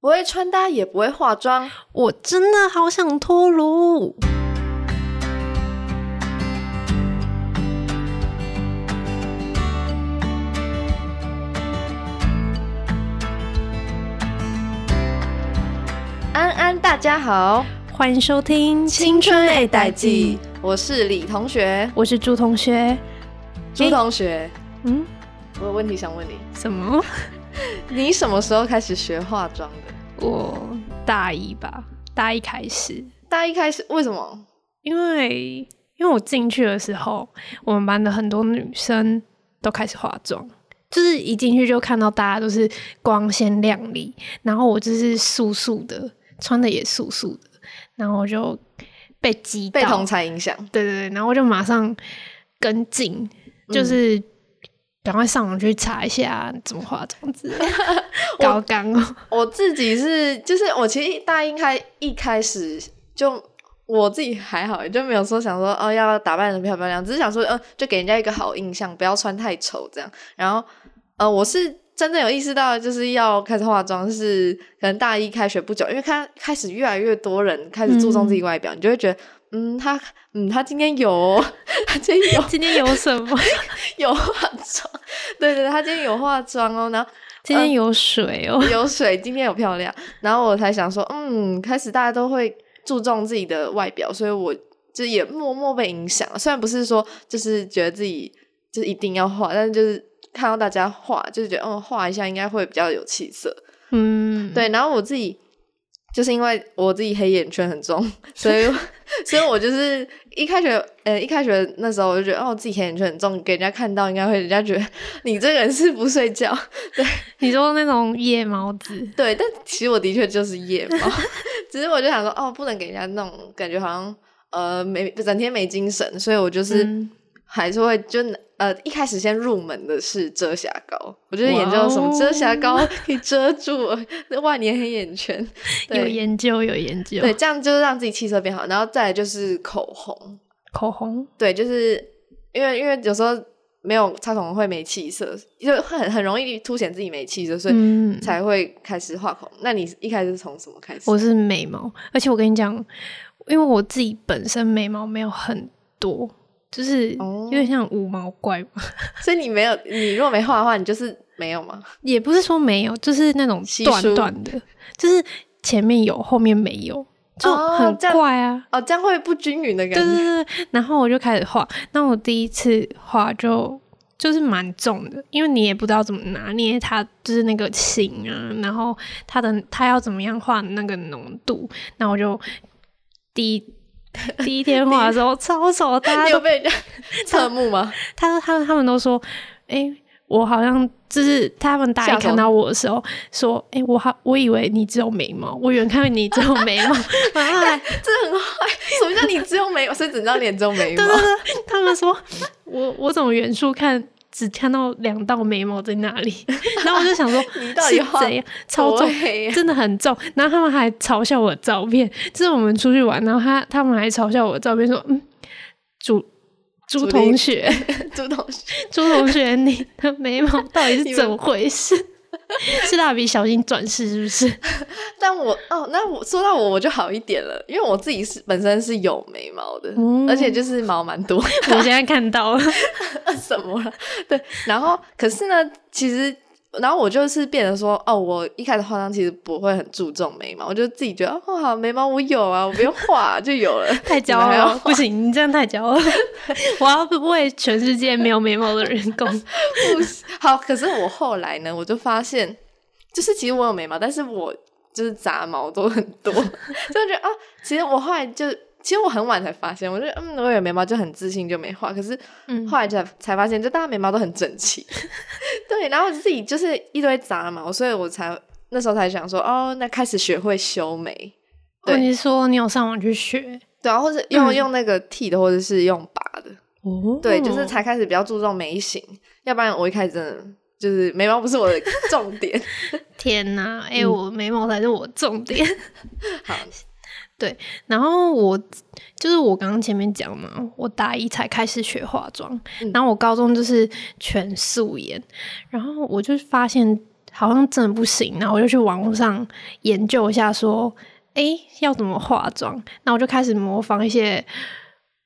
不会穿搭也不会化妆，我真的好想脱乳。安安，大家好，欢迎收听《青春类代记》，我是李同学，我是朱同学。朱同学，嗯，我有问题想问你，什么？你什么时候开始学化妆的？我大一吧，大一开始。大一开始为什么？因为因为我进去的时候，我们班的很多女生都开始化妆，就是一进去就看到大家都是光鲜亮丽，然后我就是素素的，穿的也素素的，然后我就被激到，被同才影响。对对对，然后我就马上跟进，就是赶快上网去查一下怎么化妆之类的。高刚哦，我自己是，就是我其实大一开一开始就我自己还好，就没有说想说哦要打扮的漂漂亮，只是想说呃就给人家一个好印象，不要穿太丑这样。然后呃我是真正有意识到就是要开始化妆，是可能大一开学不久，因为看开始越来越多人开始注重自己外表，你就会觉得嗯他嗯他今天有哦他今天有今天有什么？有化妆，对对对，他今天有化妆哦，然后。今天有水哦，有水，今天有漂亮，然后我才想说，嗯，开始大家都会注重自己的外表，所以我就也默默被影响了。虽然不是说就是觉得自己就一定要画，但是就是看到大家画，就是觉得嗯，画一下应该会比较有气色。嗯，对。然后我自己就是因为我自己黑眼圈很重，所以 所以我就是一开学呃一开学那时候我就觉得哦，自己黑眼圈很重，给人家看到应该会人家觉得你这个人是不睡觉。对。你说那种夜猫子，对，但其实我的确就是夜猫，只是我就想说，哦，不能给人家那种感觉，好像呃没整天没精神，所以我就是还是会就呃一开始先入门的是遮瑕膏，我就是研究什么遮瑕膏 可以遮住那万年黑眼圈，有研究有研究，对，这样就是让自己气色变好，然后再来就是口红，口红，对，就是因为因为有时候。没有擦口红会没气色，就很很容易凸显自己没气色，所以才会开始画口红。那你一开始是从什么开始？我是眉毛，而且我跟你讲，因为我自己本身眉毛没有很多，就是有点像五毛怪嘛。所以你没有，你如果没画的话，你就是没有吗？也不是说没有，就是那种短短的，就是前面有，后面没有。就很怪啊！哦，这样会不均匀的感觉。对对对，然后我就开始画。那我第一次画就就是蛮重的，因为你也不知道怎么拿捏它，就是那个形啊，然后它的它要怎么样画那个浓度。那我就第一 第一天画的时候超丑，大家有被人家 侧目吗？他他他们都说，哎。我好像就是他们大一看到我的时候说：“哎，我好，我以为你只有眉毛，我远看你只有眉毛。”这很坏，什么叫你只有眉毛？是整张脸只有眉毛？对对对，他们说我我怎么远处看只看到两道眉毛在那里？然后我就想说，你到底怎样？超重，真的很重。然后他们还嘲笑我的照片，就是我们出去玩，然后他他们还嘲笑我的照片，说：“嗯，朱。”朱同学，朱同学，朱同学，你的眉毛到底是怎么回事？是蜡笔小新转世是不是？但我哦，那我说到我我就好一点了，因为我自己是本身是有眉毛的，而且就是毛蛮多。我现在看到了什么了？对，然后可是呢，其实。然后我就是变得说，哦，我一开始化妆其实不会很注重眉毛，我就自己觉得，哦，好，眉毛我有啊，我不用画就有了。太骄傲了，不行，你这样太骄傲了。我要为全世界没有眉毛的人工。好，可是我后来呢，我就发现，就是其实我有眉毛，但是我就是杂毛都很多，就觉得啊，其实我后来就。其实我很晚才发现，我觉得嗯，我有眉毛就很自信就没画。可是后来才才发现，就大家眉毛都很整齐，对。然后自己就是一堆杂毛，所以我才那时候才想说，哦，那开始学会修眉。对，你说你有上网去学，对啊，或者用用那个剃的，或者是用拔的。哦，对，就是才开始比较注重眉形，要不然我一开始真的就是眉毛不是我的重点。天哪，哎，我眉毛才是我重点。好。对，然后我就是我刚刚前面讲嘛，我大一才开始学化妆，然后我高中就是全素颜，然后我就发现好像真的不行，然后我就去网络上研究一下，说，哎，要怎么化妆？那我就开始模仿一些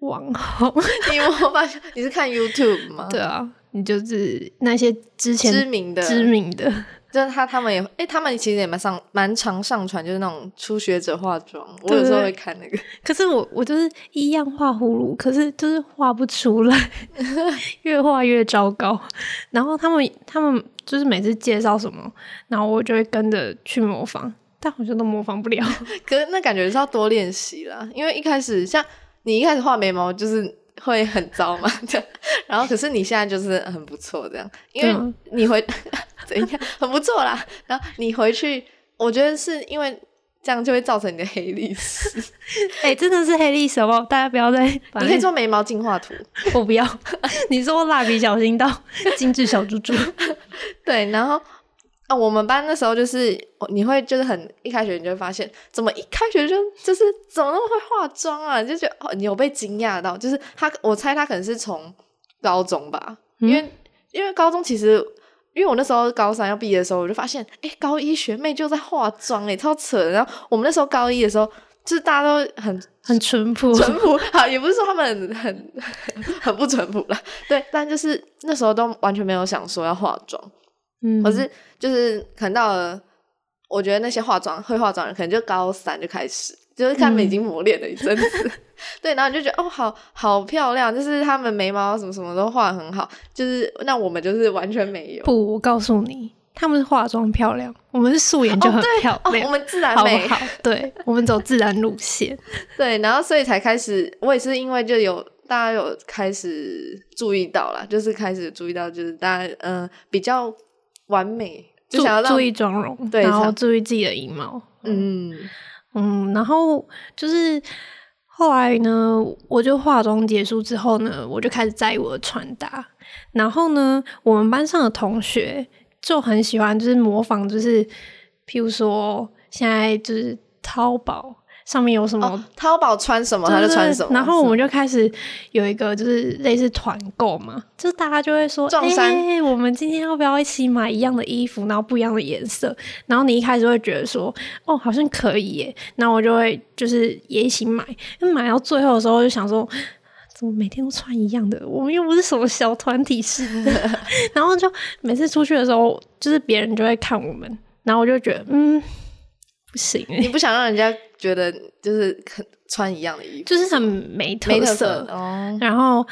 网红。你模仿？你是看 YouTube 吗？对啊，你就是那些之前知名的知名的。就是他，他们也，哎，他们其实也蛮上，蛮常上传，就是那种初学者化妆。我有时候会看那个，可是我我就是一样画葫芦，可是就是画不出来，越画越糟糕。然后他们他们就是每次介绍什么，然后我就会跟着去模仿，但好像都模仿不了。可是那感觉是要多练习啦，因为一开始像你一开始画眉毛就是会很糟嘛，这样。然后可是你现在就是很不错这样，因为你会。怎样？很不错啦。然后你回去，我觉得是因为这样就会造成你的黑历史。哎，真的是黑历史哦！大家不要再。你可以做眉毛进化图，我不要。你说蜡笔小新到精致小猪猪。对，然后啊，我们班那时候就是你会就是很一开学你就会发现，怎么一开学就就是怎么那么会化妆啊？就觉得哦，你有被惊讶到？就是他，我猜他可能是从高中吧，因为因为高中其实。因为我那时候高三要毕业的时候，我就发现，哎，高一学妹就在化妆，哎，超扯。然后我们那时候高一的时候，就是大家都很很淳朴，淳朴。好，也不是说他们很很 很不淳朴啦，对。但就是那时候都完全没有想说要化妆，嗯，可是就是可能到了，我觉得那些化妆会化妆人，可能就高三就开始。就是他们已经磨练了一阵子，对，然后就觉得哦，好好漂亮，就是他们眉毛什么什么都画很好，就是那我们就是完全没有。不，我告诉你，他们是化妆漂亮，我们是素颜就很漂亮，我们自然美，好，对，我们走自然路线，对，然后所以才开始，我也是因为就有大家有开始注意到了，就是开始注意到，就是大家嗯比较完美，就想要注意妆容，对，然后注意自己的仪貌，嗯。嗯，然后就是后来呢，我就化妆结束之后呢，我就开始在意我的穿搭。然后呢，我们班上的同学就很喜欢，就是模仿，就是譬如说现在就是淘宝。上面有什么？淘宝穿什么他就穿什么。然后我们就开始有一个就是类似团购嘛，就大家就会说：“哎，我们今天要不要一起买一样的衣服，然后不一样的颜色？”然后你一开始会觉得说：“哦，好像可以耶。”那我就会就是也一起买。那买到最后的时候，就想说：“怎么每天都穿一样的？我们又不是什么小团体式的。”然后就每次出去的时候，就是别人就会看我们，然后我就觉得嗯。不行，你不想让人家觉得就是很穿一样的衣服，就是很没特色哦。然后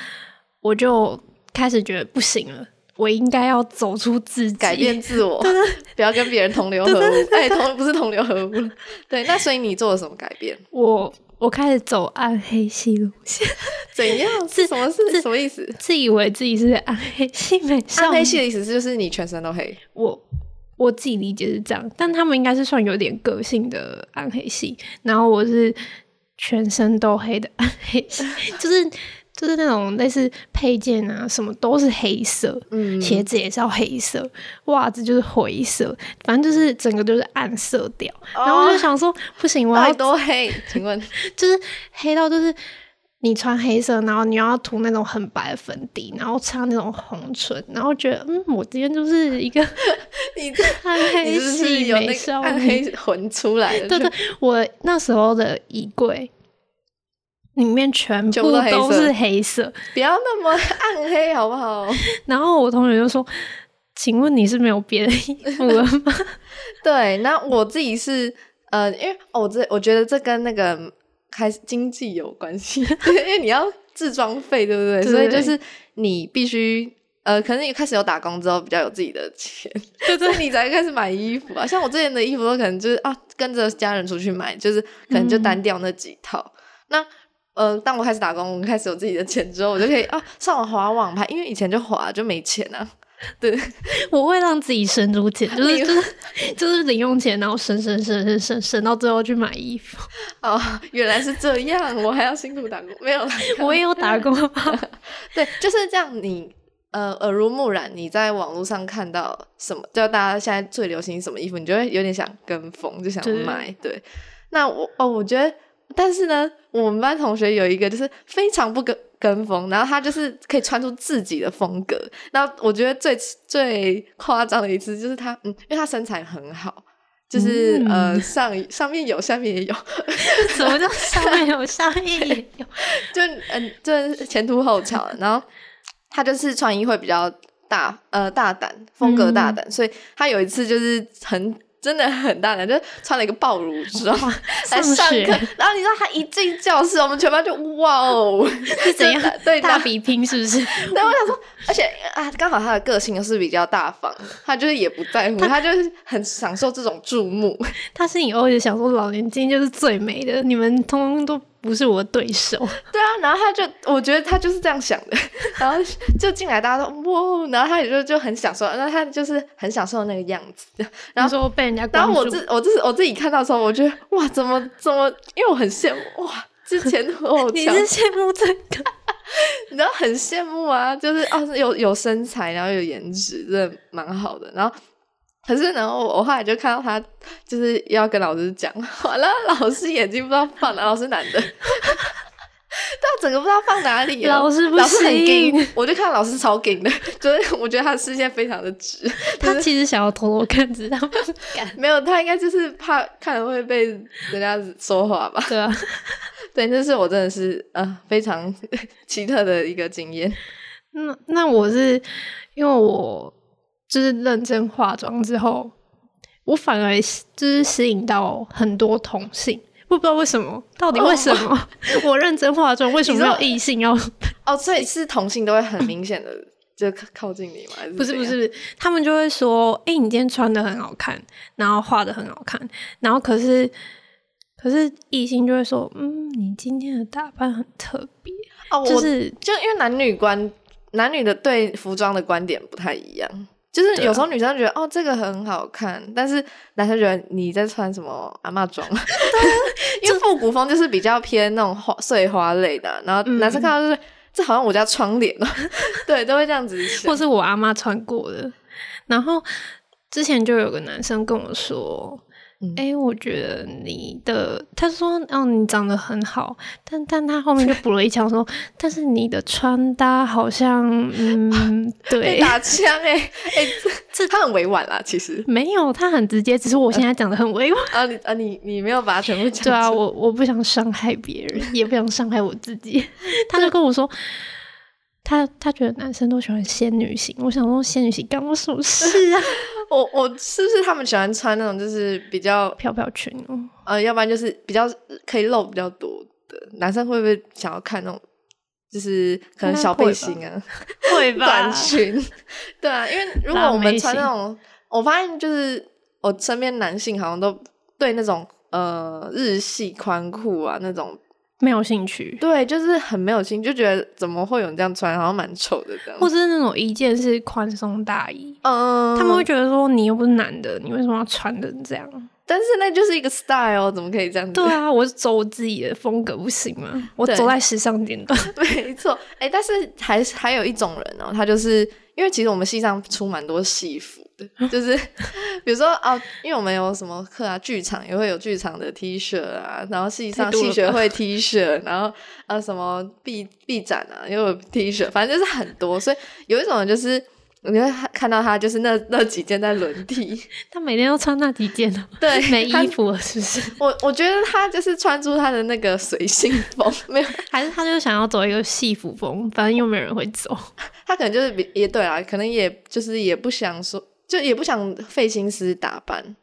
我就开始觉得不行了，我应该要走出自己，改变自我，不要跟别人同流合污。哎，同不是同流合污了。对，那所以你做了什么改变？我我开始走暗黑系路线，怎样？是什么？是什么意思？自以为自己是暗黑系美少暗黑系的意思是就是你全身都黑。我。我自己理解是这样，但他们应该是算有点个性的暗黑系，然后我是全身都黑的暗黑系，就是就是那种类似配件啊什么都是黑色，嗯，鞋子也是要黑色，袜子就是灰色，反正就是整个就是暗色调。然后我就想说，不行，我要多黑？请问，就是黑到就是。你穿黑色，然后你要涂那种很白的粉底，然后擦那种红唇，然后觉得嗯，我今天就是一个 你暗黑系美少女，暗黑魂出来的。对对，我那时候的衣柜里面全部都是黑色，不要那么暗黑好不好？然后我同学就说：“请问你是没有别的衣服了吗？”对，那我自己是呃，因为我这我觉得这跟那个。开始经济有关系，因为你要自装费，对不对？所以就是你必须呃，可能你开始有打工之后，比较有自己的钱，所以你才开始买衣服啊。像我之前的衣服都可能就是啊，跟着家人出去买，就是可能就单调那几套。那呃，当我开始打工，我开始有自己的钱之后，我就可以啊上网划网拍，因为以前就划就没钱啊。对，我会让自己省出钱，就是就是就是零用钱，然后省省省省省省到最后去买衣服。哦，原来是这样，我还要辛苦打工，没有，我也有打工 对，就是这样。你呃耳濡目染，你在网络上看到什么，就大家现在最流行什么衣服，你就会有点想跟风，就想买。对，那我哦，我觉得但是呢，我们班同学有一个就是非常不跟跟风，然后他就是可以穿出自己的风格。然后我觉得最最夸张的一次就是他，嗯，因为他身材很好，就是、嗯呃上上面有，下面也有，什么叫上面有，下面也有？就嗯，就是前凸后翘。然后他就是穿衣会比较大，呃，大胆，风格大胆，所以他有一次就是很。真的很大胆，就穿了一个暴乳装来上课，然后你知道他一进教室，我们全班就哇哦，是怎样？对，大比拼是不是？对，我想说，而且啊，刚好他的个性又是比较大方，他就是也不在乎，他就是很享受这种注目。他是你偶尔想说，老年今天就是最美的，你们通通都不是我的对手。对啊，然后他就，我觉得他就是这样想的，然后就进来，大家都哇，然后他也就就很享受，然后他就是很享受那个样子。然后然后说被人家然后，我自我自我自己看到的时候，我觉得哇，怎么怎么，因为我很羡慕哇，之前我你翘，是羡慕这个？你知道很羡慕啊，就是哦有有身材，然后有颜值，真的蛮好的。然后可是呢，我我后来就看到他就是要跟老师讲，完了老师眼睛不知道放哪，老师男的。他整个不知道放哪里了，老师不老师很行硬，我就看老师超硬的，就是我觉得他的视线非常的直，他其实想要偷偷看，只是他不敢。没有他应该就是怕看了会被人家说话吧。对啊，对，这是我真的是呃非常奇特的一个经验。那那我是因为我就是认真化妆之后，我反而就是吸引到很多同性，我不知道为什么，到底为什么、我认真化妆，为什么异性要？哦，所以是同性都会很明显的就靠靠近你吗？不是不，是，他们就会说：“哎、你今天穿的很好看，然后画的很好看。”然后可是可是异性就会说：“嗯，你今天的打扮很特别。哦，就是就因为男女观男女的对服装的观点不太一样。就是有时候女生觉得、哦这个很好看，但是男生觉得你在穿什么阿妈装，因为复古风就是比较偏那种花碎花类的，然后嗯。男生看到就是、这好像我家窗帘哦，对，都会这样子想。或是我阿妈穿过的。然后之前就有个男生跟我说：“嗯哎、我觉得你的，他说，哦，你长得很好，但但他后面就补了一枪说，但是你的穿搭好像，嗯，被对，打枪哎、欸、哎、这这他很委婉啦，其实没有，他很直接，只是我现在讲的很委婉。啊你啊你你没有把它全部讲对啊，我我不想伤害别人，也不想伤害我自己。他就跟我说，他他觉得男生都喜欢仙女型。我想说，仙女型干我什么事啊？我我是不是他们喜欢穿那种就是比较 飘飘裙哦，呃，要不然就是比较可以露比较多的男生会不会想要看那种就是可能小背心啊、会吧短裙？对啊，因为如果我们穿那种，我发现就是我身边男性好像都对那种呃日系宽裤啊那种，没有兴趣，对，就是很没有兴趣，就觉得怎么会有人这样穿，好像蛮丑的这样。或者是那种一件是宽松大衣，嗯，他们会觉得说你又不是男的，你为什么要穿的这样？但是那就是一个 style，怎么可以这样子？对啊，我是走我自己的风格不行吗？我走在时尚尖端。没错，哎、但是还是还有一种人哦，他就是因为其实我们系上出蛮多戏服的，就是 比如说哦，因为我们有什么课啊，剧场也会有剧场的 T 恤啊，然后系上太多了吧系学会 T 恤，然后呃什么 B B 展啊也有 T 恤，反正就是很多，所以有一种就是。你会看到他就是那那几件在轮替，他每天都穿那几件哦，对，没衣服了是不是？我我觉得他就是穿出他的那个随性风，没有还是他就想要走一个戏服风，反正又没有人会走。他可能就是比也对啦，可能也就是也不想说，就也不想费心思打扮，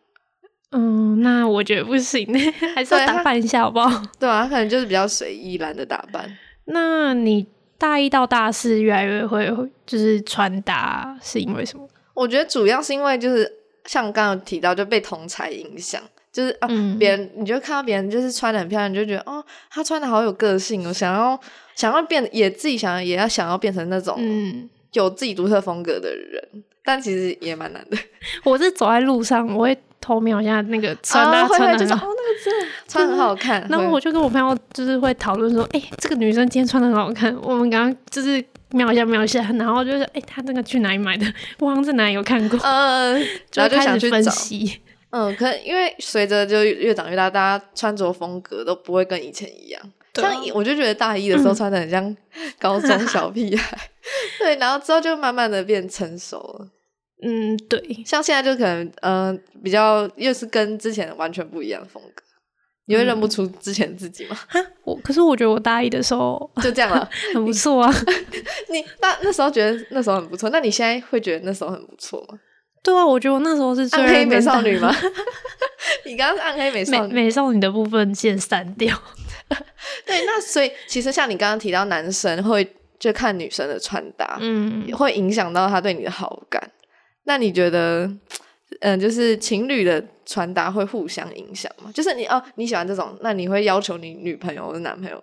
嗯，那我觉得不行，还是要打扮一下好不好？对啊，他可能就是比较随意，懒得打扮。那你大一到大四越来越会就是穿搭，是因为什么？我觉得主要是因为就是像刚刚有提到，就被同才影响，就是啊，嗯。别、人你就看到别人就是穿的很漂亮，你就觉得哦，他穿的好有个性哦，想要想要变，也自己想要也要想要变成那种嗯，有自己独特风格的人，但其实也蛮难的。我是走在路上，我会偷瞄一下那个穿搭穿的很好。会就是哦，那个真的穿很好看，会然后我就跟我朋友就是会讨论说，哎、这个女生今天穿的很好看，我们刚刚就是瞄一下瞄一下，然后就是，哎、她那个去哪里买的？我好像在哪里有看过，嗯，然后就想去找。析。嗯，可能因为随着就越长越大，大家穿着风格都不会跟以前一样。对啊像我就觉得大一的时候穿的很像高中小屁孩，对，然后之后就慢慢的变成熟了。嗯，对，像现在就可能嗯、呃比较又是跟之前完全不一样的风格，你会认不出之前自己吗？哈，我可是我觉得我大一的时候就这样了。很不错啊。你那那时候觉得那时候很不错，那你现在会觉得那时候很不错吗？对啊，我觉得我那时候是最暗黑美少女吗？你刚刚是暗黑美少美女，美少女的部分先删掉。对，那所以其实像你刚刚提到，男生会就看女生的穿搭，嗯，会影响到他对你的好感。那你觉得，嗯、就是情侣的穿搭会互相影响吗？就是你哦，你喜欢这种，那你会要求你女朋友或者男朋友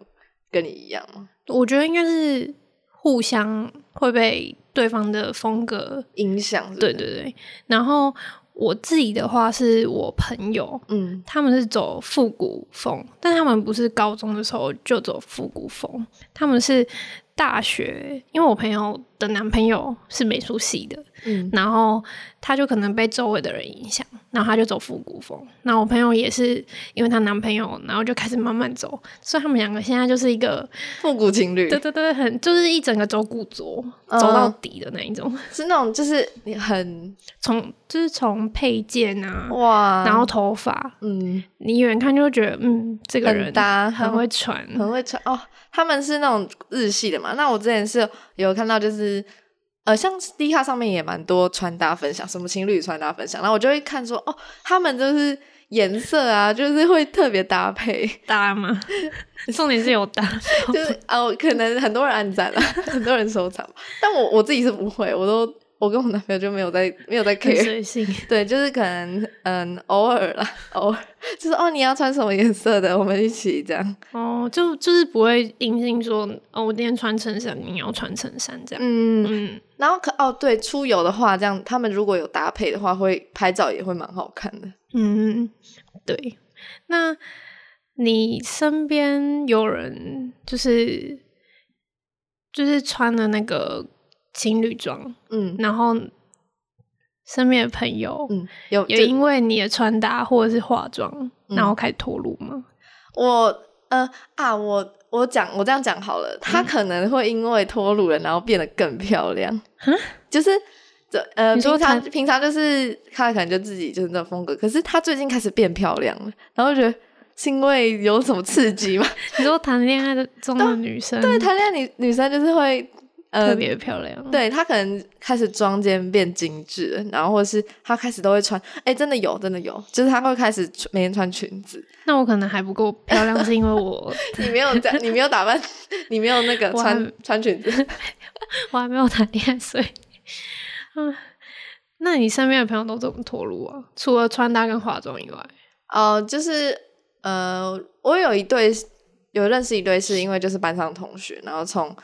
跟你一样吗？我觉得应该是互相会被对方的风格，影响对对对。然后我自己的话，是我朋友，嗯他们是走复古风，但他们不是高中的时候就走复古风，他们是大学，因为我朋友的男朋友是美术系的，嗯然后他就可能被周围的人影响，然后他就走复古风。那我朋友也是因为她男朋友，然后就开始慢慢走，所以他们两个现在就是一个，复古情侣对对对，很就是一整个走古着，嗯走到底的那一种，是那种就是你很从就是从配件啊，哇，然后头发，嗯你远看就会觉得，嗯，这个人很搭很会穿，很会穿哦。他们是那种日系的嘛？那我之前是有看到，就是呃，像 D 卡上面也蛮多穿搭分享，什么情侣穿搭分享，然后我就会看说，哦，他们就是颜色啊，就是会特别搭配，搭吗？重点是有搭，就是哦，可能很多人按赞了，很多人收藏，但我我自己是不会，我都我跟我男朋友就没有在没有在很 care。对，就是可能嗯偶尔啦，偶尔就是哦你要穿什么颜色的，我们一起这样，哦，就就是不会硬性说，哦，我今天穿衬衫，你要穿衬衫这样。嗯。嗯，然后可哦，对，出游的话，这样他们如果有搭配的话，会拍照也会蛮好看的。嗯，对。那你身边有人就是就是穿的那个情侣装，嗯然后身边的朋友嗯，有就有因为你的穿搭或者是化妆，嗯然后开始脱乳吗？我呃啊，我我讲我这样讲好了，他可能会因为脱乳了，然后变得更漂亮。就是这呃，你说平常他平常就是他可能就自己就是那种风格，可是他最近开始变漂亮了，然后觉得是因为有什么刺激吗？你说谈恋爱的中的女生对，谈恋爱女女生就是会呃特别漂亮，对她可能开始妆间变精致了，然后或者是她开始都会穿，哎、真的有，真的有，就是她会开始每天穿裙子。那我可能还不够漂亮，是因为我 你没有在，你没有打扮，你没有那个穿穿裙子。我还没有谈恋爱，所以，嗯，那你身边的朋友都怎么脱乳啊？除了穿搭跟化妆以外，哦、就是呃，我有一对有认识一对，是因为就是班上同学，然后从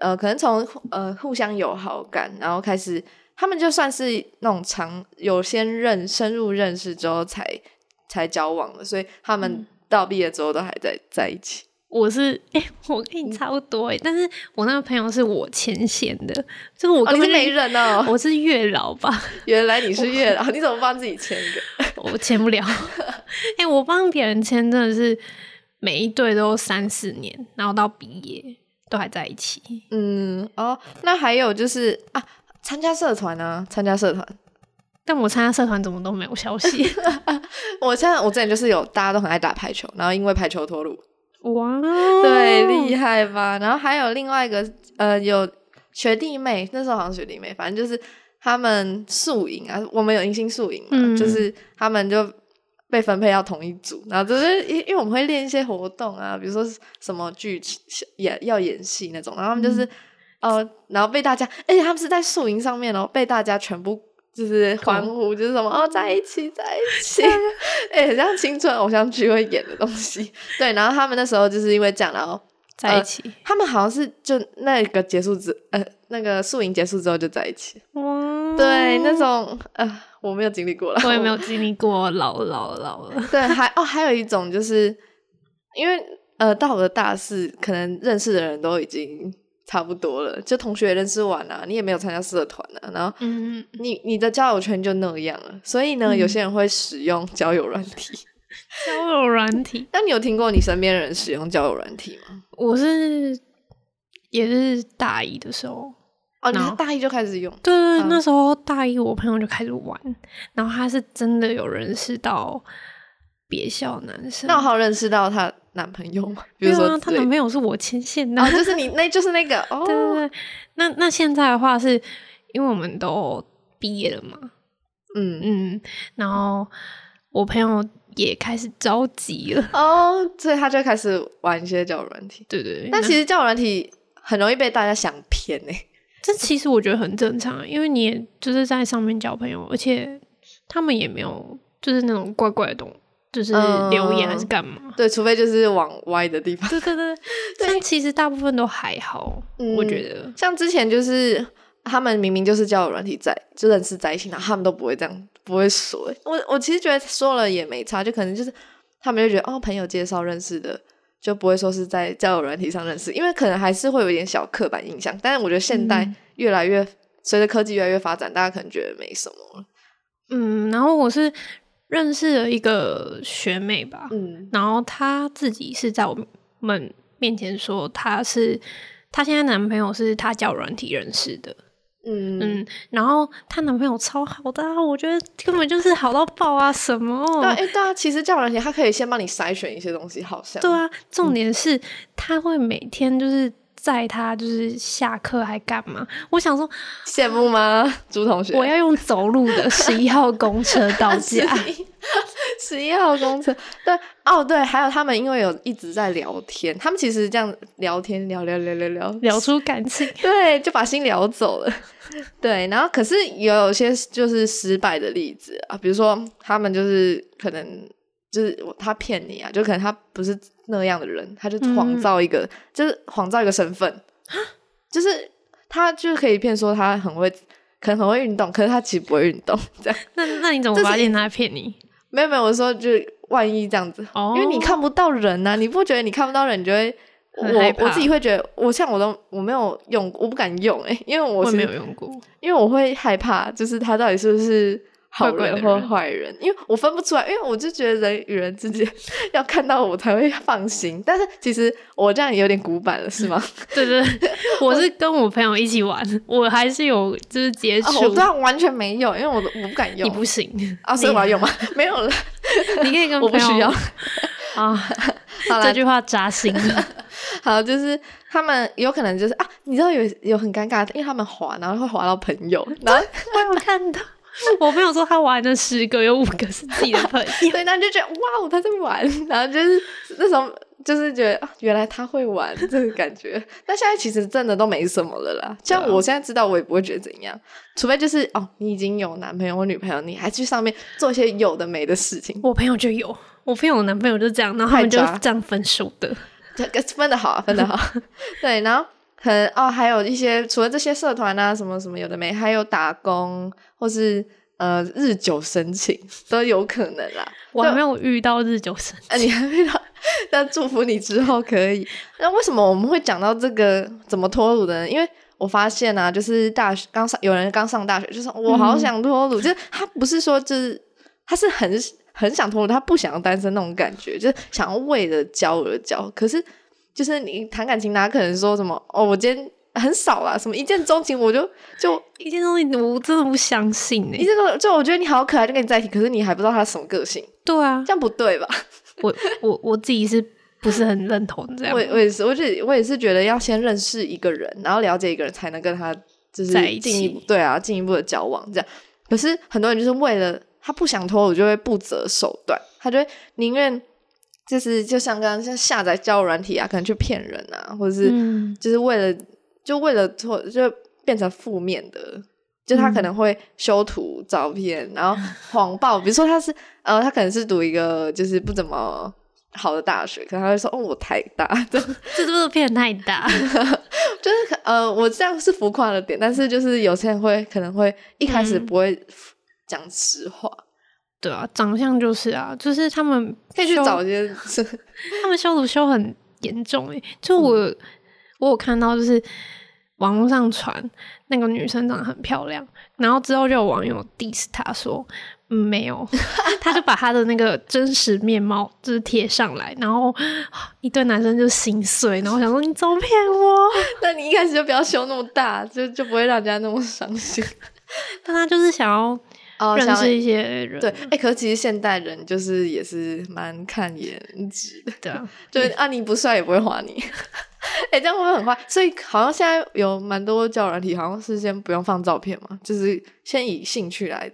呃可能从呃互相有好感，然后开始他们就算是那种长有先认深入认识之后才才交往的，所以他们到毕业之后都还在在一起。我是哎、我跟你差不多哎、但是我那个朋友是我牵线的，就是我哦，根本就你是媒人哦，我是月老吧，原来你是月老，你怎么帮自己签一个？我牵不了。哎、我帮别人牵真的是每一对都三四年，然后到毕业都还在一起。嗯，哦，那还有就是啊，参加社团啊，参加社团。但我参加社团怎么都没有消息？我现在我之前就是有大家都很爱打排球，然后因为排球脱乳，哇，对，厉害吧？然后还有另外一个呃，有学弟妹，那时候好像学弟妹，反正就是他们宿营啊，我们有迎新宿营嘛，嗯就是他们就被分配到同一组，然后就是因因为我们会练一些活动啊，比如说什么剧演要演戏那种，然后他们就是、呃，然后被大家，而且他们是在宿营上面哦，被大家全部。就是欢呼，就是什么哦，在一起，在一 起，哎、很像青春偶像剧会演的东西。对，然后他们那时候就是因为这样，然后在一起。他们好像是就那个结束之呃那个宿营结束之后就在一起。哇，对，那种呃我没有经历过了，我也没有经历过，老老老了。对，还哦还有一种就是因为呃到了大四，可能认识的人都已经差不多了，就同学认识完啊，你也没有参加社团啊，然后嗯，你你的交友圈就那样了，所以呢，嗯有些人会使用交友软体。交友软体，那你有听过你身边的人使用交友软体吗？我是也是大一的时候，哦，你是大一就开始用？对对对，嗯那时候大一我朋友就开始玩，然后他是真的有认识到别校男生，那我还有认识到她男朋友吗？比如说之类，她男朋友是我牵线的，哦，就是你，那就是那个哦，对对对，那那现在的话是因为我们都毕业了嘛，嗯嗯，然后我朋友也开始着急了，哦，所以他就开始玩一些交友软体。对对对，但那其实交友软体很容易被大家想骗欸呢。这其实我觉得很正常，啊因为你也就是在上面交朋友，而且他们也没有就是那种怪怪的东，就是嗯留言还是干嘛。对，除非就是往歪的地方。对对对，但其实大部分都还好，嗯我觉得。像之前就是他们明明就是交友软体在就认识在一起，然后他们都不会这样，不会说。我我其实觉得说了也没差，就可能就是他们就觉得哦，朋友介绍认识的，就不会说是在交友软体上认识，因为可能还是会有一点小刻板印象。但是我觉得现代嗯越来越、随着科技越来越发展，大家可能觉得没什么了。嗯，然后我是认识了一个学妹吧，嗯然后她自己是在我们面前说，她是她现在男朋友是她交友软体认识的，嗯嗯，然后她男朋友超好的、啊，我觉得根本就是好到爆啊，什么？对啊，哎、对啊，其实交友软体它可以先帮你筛选一些东西，好像对啊，重点是他会每天就是载他，就是下课还干嘛？我想说，羡慕吗，朱同学？我要用走路的十一号公车到家。十一号公车，对哦，对，还有他们因为有一直在聊天，他们其实这样聊天聊聊聊聊聊聊出感情，对，就把心聊走了。对，然后可是也有些就是失败的例子啊，比如说他们就是可能就是他骗你啊，就可能他不是那样的人，他就谎嗯造一个，就是谎造一个身份，就是他就可以骗说他很会，可能很会运动，可是他其实不会运动，这样。那那你怎么发现他在骗你？没有没有，我说就是万一这样子，哦因为你看不到人呐、你不觉得你看不到人，你就会。我我自己会觉得，我像我都我没有用，我不敢用哎、因为我没有用过。因为我会害怕，就是他到底是不是好人或坏人，因为我分不出来，因为我就觉得人与人之间 要看到我才会放心。但是其实我这样有点古板了，是吗？对对，对 我是跟我朋友一起玩，我还是有就是接啊，触。我这样，完全没有，因为我我不敢用。你不行啊，所以我要用吗？没有了，你可以跟我不需要。啊。好啦这，句话扎心了。好，就是他们有可能就是啊，你知道有有很尴尬，因为他们滑，然后会滑到朋友，然后我有看到，我朋友说他玩了十个，有五个是自己的朋友。对，然后就觉得哇哦，他在玩，然后就是那时候就是觉得啊，原来他会玩这个感觉。但现在其实真的都没什么了啦。像我现在知道，我也不会觉得怎样，除非就是哦，你已经有男朋友或女朋友，你还去上面做一些有的没的事情，我朋友就有，我朋友的男朋友就这样，然后他们就这样分手的。这 个分的好啊，分的好。对，然后可能哦，还有一些除了这些社团啊，什么什么有的没，还有打工或是呃日久生情都有可能啦。我还没有遇到日久生 啊，你还没到，但祝福你之后可以。那为什么我们会讲到这个怎么脱乳的呢？因为我发现啊，就是大学刚上，有人刚上大学，就是我好想脱乳，就是他不是说就是他是很很想脱乳，他不想要单身那种感觉，就是想要为了交而交。可是就是你谈感情，哪可能说什么哦，我今天很少啦，什么一见钟情，我就就 一见钟情，我真的不相信哎、一见钟情，就我觉得你好可爱，就跟你在一起，可是你还不知道他什么个性，对啊这，样不对吧？我我我自己是不是很认同这样我？我也是，我觉我也是觉得要先认识一个人，然后了解一个人，才能跟他就是进一步起对啊，进一步的交往这样。可是很多人就是为了他不想脱，我就会不择手段，他就会宁愿就是就像刚刚像下载交友软体啊，可能去骗人啊，或者是嗯就是为了就为了错就变成负面的。就他可能会修图照片，然后谎报，比如说他是呃，他可能是读一个就是不怎么好的大学，可能他会说哦，我太大，这 这是不是骗得太大？就是呃，我这样是浮夸了点，但是就是有些人会可能会一开始嗯不会讲实话，对啊，长相就是啊，就是他们可以去找一些 他们修图修很严重诶、就我、我有看到就是网络上传那个女生长得很漂亮，然后之后就有网友 diss 她说。嗯，没有，他就把他的那个真实面貌就是贴上来，然后一对男生就心碎，然后想说你怎么骗我？那你一开始就不要修那么大，就就不会让人家那么伤心。但他就是想要哦，认识一些人，对，哎，可是其实现代人就是也是蛮看颜值的，对啊，就是啊，你不帅也不会划你，哎，这样会不会很坏？所以好像现在有蛮多教软体，好像是先不用放照片嘛，就是先以兴趣来。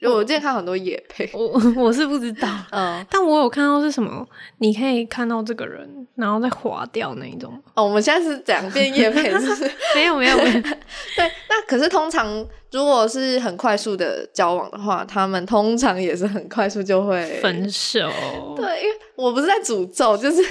就我之前看很多野配，我我是不知道，嗯，但我有看到是什么，你可以看到这个人，然后再划掉那一种。哦，我们现在是讲变野配，是不是？没有没有没有。对，那可是通常如果是很快速的交往的话，他们通常也是很快速就会分手。对，因为我不是在诅咒，就是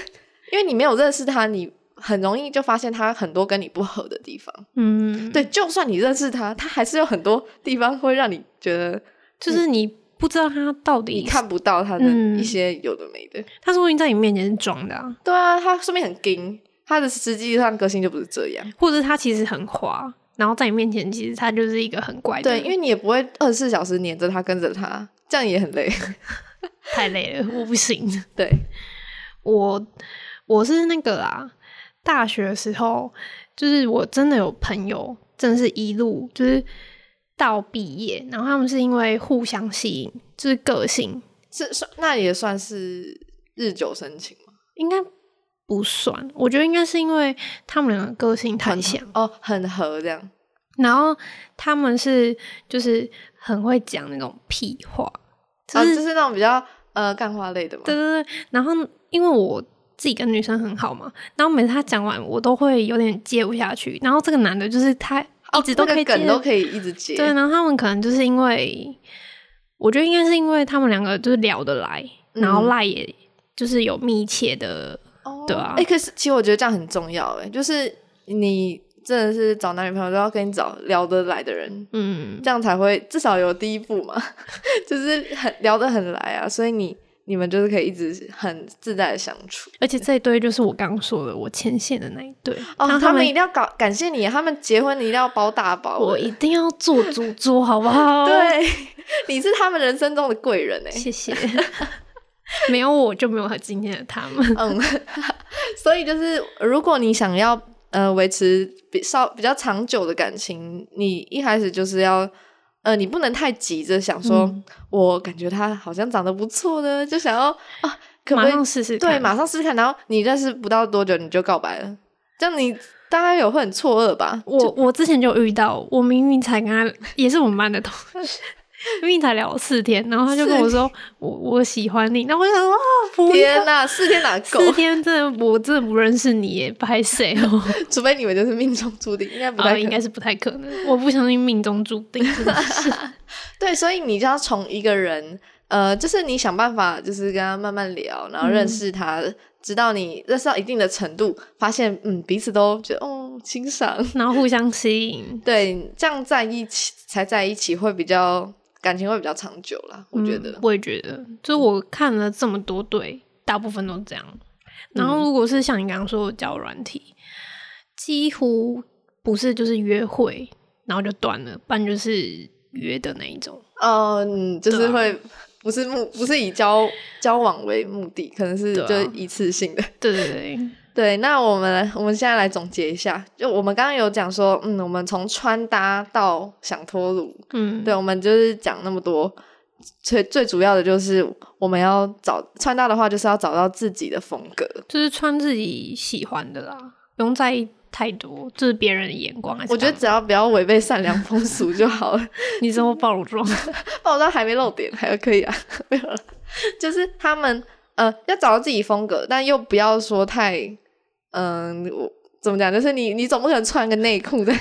因为你没有认识他，你很容易就发现他很多跟你不合的地方。嗯，对，就算你认识他，他还是有很多地方会让你觉得。就是你不知道他到底，你看不到他的一些有的没的，他说不定在你面前是装的啊。对啊，他说明很硬，他的实际上个性就不是这样，或者他其实很滑，然后在你面前其实他就是一个很乖的。对，因为你也不会二十四小时黏着他，跟着他，这样也很累，太累了，我不行。对，我我是那个啊，大学的时候，就是我真的有朋友，真的是一路就是。到毕业，然后他们是因为互相吸引，就是个性是算，那也算是日久生情吗？应该不算，我觉得应该是因为他们两个个性太像哦，很合这样。然后他们是就是很会讲那种屁话，啊，就是那种比较呃干话类的嘛。对对对。然后因为我自己跟女生很好嘛，然后每次他讲完，我都会有点接不下去。然后这个男的就是他。一直都可以梗都可以一直接，对，然后他们可能就是因为，我觉得应该是因为他们两个就是聊得来，然后赖也就是有密切的，对啊。哎，可是其实我觉得这样很重要，哎，就是你真的是找男女朋友都要跟你找聊得来的人，嗯，这样才会至少有第一步嘛，就是很聊得很来啊，所以你。你们就是可以一直很自在的相处，而且这一对就是我刚刚说的我牵线的那一对哦，他们一定要搞感谢你，他们结婚你一定要包大包，我一定要做主桌，好不好？对，你是他们人生中的贵人哎，谢谢，没有我就没有他今天的他们，嗯，所以就是如果你想要呃维持比稍比较长久的感情，你一开始就是要。呃，你不能太急着想说，我感觉他好像长得不错的，就想要啊，马上试试对，马上试试看。然后你认识不到多久你就告白了，这样你大概有会很错愕吧？我我之前就遇到，我明明才跟他也是我们班的同学。因为才聊四天，然后他就跟我说：“我我喜欢你。”那我想说：“啊，天哪，四天哪够？四天真的，我真的不认识你，拍谁哦？除非你们就是命中注定，应该不太，应该是不太可能。我不相信命中注定，是 对，所以你就要从一个人，呃，就是你想办法，就是跟他慢慢聊，然后认识他，直到你认识到一定的程度，发现嗯，彼此都觉得哦欣赏，然后互相吸引，对，这样在一起才在一起会比较。感情会比较长久啦，我觉得。我也觉得，就我看了这么多对，大部分都这样。然后，如果是像你刚刚说的交软体，几乎不是就是约会，然后就断了，不然就是约的那一种。嗯，就是会不是目不是以交交往为目的，可能是就一次性的。对对对。对，那我们我们现在来总结一下，就我们刚刚有讲说，嗯，我们从穿搭到想脱乳，嗯，对，我们就是讲那么多，最最主要的就是我们要找穿搭的话，就是要找到自己的风格，就是穿自己喜欢的啦，不用在意太多，就是别人的眼光。我觉得只要不要违背善良风俗就好了。你怎么暴露装，暴露装还没露点，还可以啊，没有了。就是他们呃要找到自己风格，但又不要说太。嗯，我怎么讲？就是你，你总不可能穿个内裤在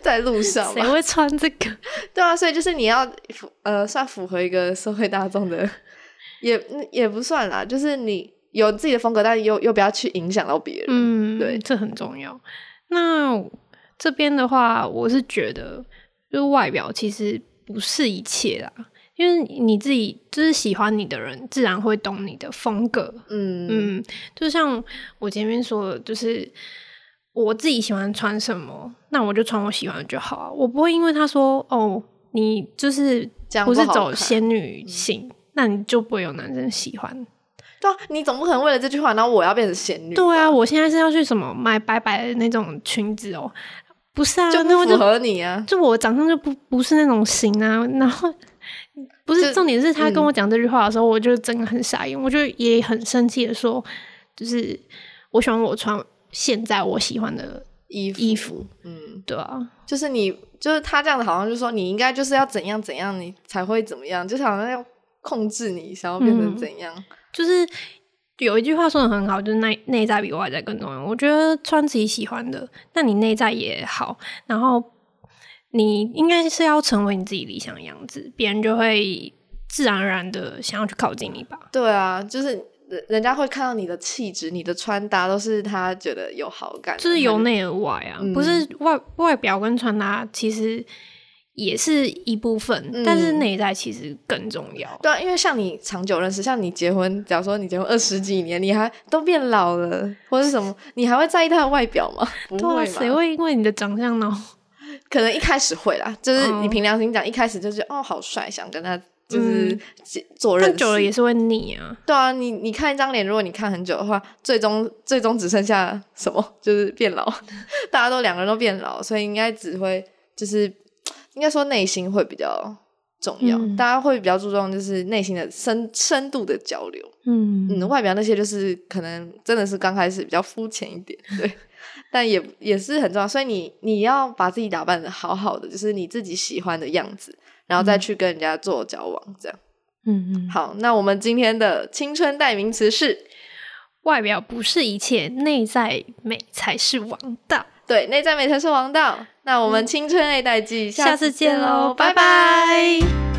在路上吧？谁会穿这个？对啊，所以就是你要符呃，算符合一个社会大众的，也也不算啦。就是你有自己的风格，但又又不要去影响到别人。嗯，对，这很重要。那这边的话，我是觉得，就是外表其实不是一切啦。因为你自己就是喜欢你的人，自然会懂你的风格。嗯嗯，就像我前面说的，就是我自己喜欢穿什么，那我就穿我喜欢的就好啊。我不会因为他说哦，你就是不是走仙女型，那你就不会有男生喜欢。对啊，你总不可能为了这句话，然后我要变成仙女，对啊，我现在是要去什么买白白的那种裙子哦，不是啊，就不符那我就合你啊。就我长相就不不是那种型啊，然后不是重点是他跟嗯我讲这句话的时候，我就真的很傻眼，我就也很生气的说，就是我喜欢我穿现在我喜欢的，衣服衣服，嗯，对啊，就是你，就是他这样的，好像就说你应该就是要怎样怎样，你才会怎么样，就是好像要控制你，想要变成嗯怎样。就是有一句话说的很好，就是内内在比外在更重要。我觉得穿自己喜欢的，那你内在也好，然后你应该是要成为你自己理想的样子，别人就会自然而然的想要去靠近你吧。对啊，就是人人家会看到你的气质、你的穿搭，都是他觉得有好感，就是由内而外啊，嗯不是外外表跟穿搭其实也是一部分，嗯但是内在其实更重要。对啊，因为像你长久认识，像你结婚，假如说你结婚二十几年，你还都变老了，或者是什么，你还会在意他的外表吗？不会谁？会因为你的长相呢？可能一开始会啦，就是嗯你凭良心讲，一开始就是哦好帅，想跟他就是做认识。但久了也是会腻啊。对啊，你你看一张脸，如果你看很久的话，最终 最终只剩下什么？就是变老，大家都两个人都变老，所以应该只会就是应该说内心会比较重要，嗯大家会比较注重就是内心的深深度的交流。嗯嗯，外表那些就是可能真的是刚开始比较肤浅一点，对，但也也是很重要。所以你你要把自己打扮的好好的，就是你自己喜欢的样子，然后再去跟人家做交往，这样。嗯嗯，好，那我们今天的青春代名词是，外表不是一切，内在美才是王道。对，内在美才是王道。那我们青春 A 代记下次见喽拜拜拜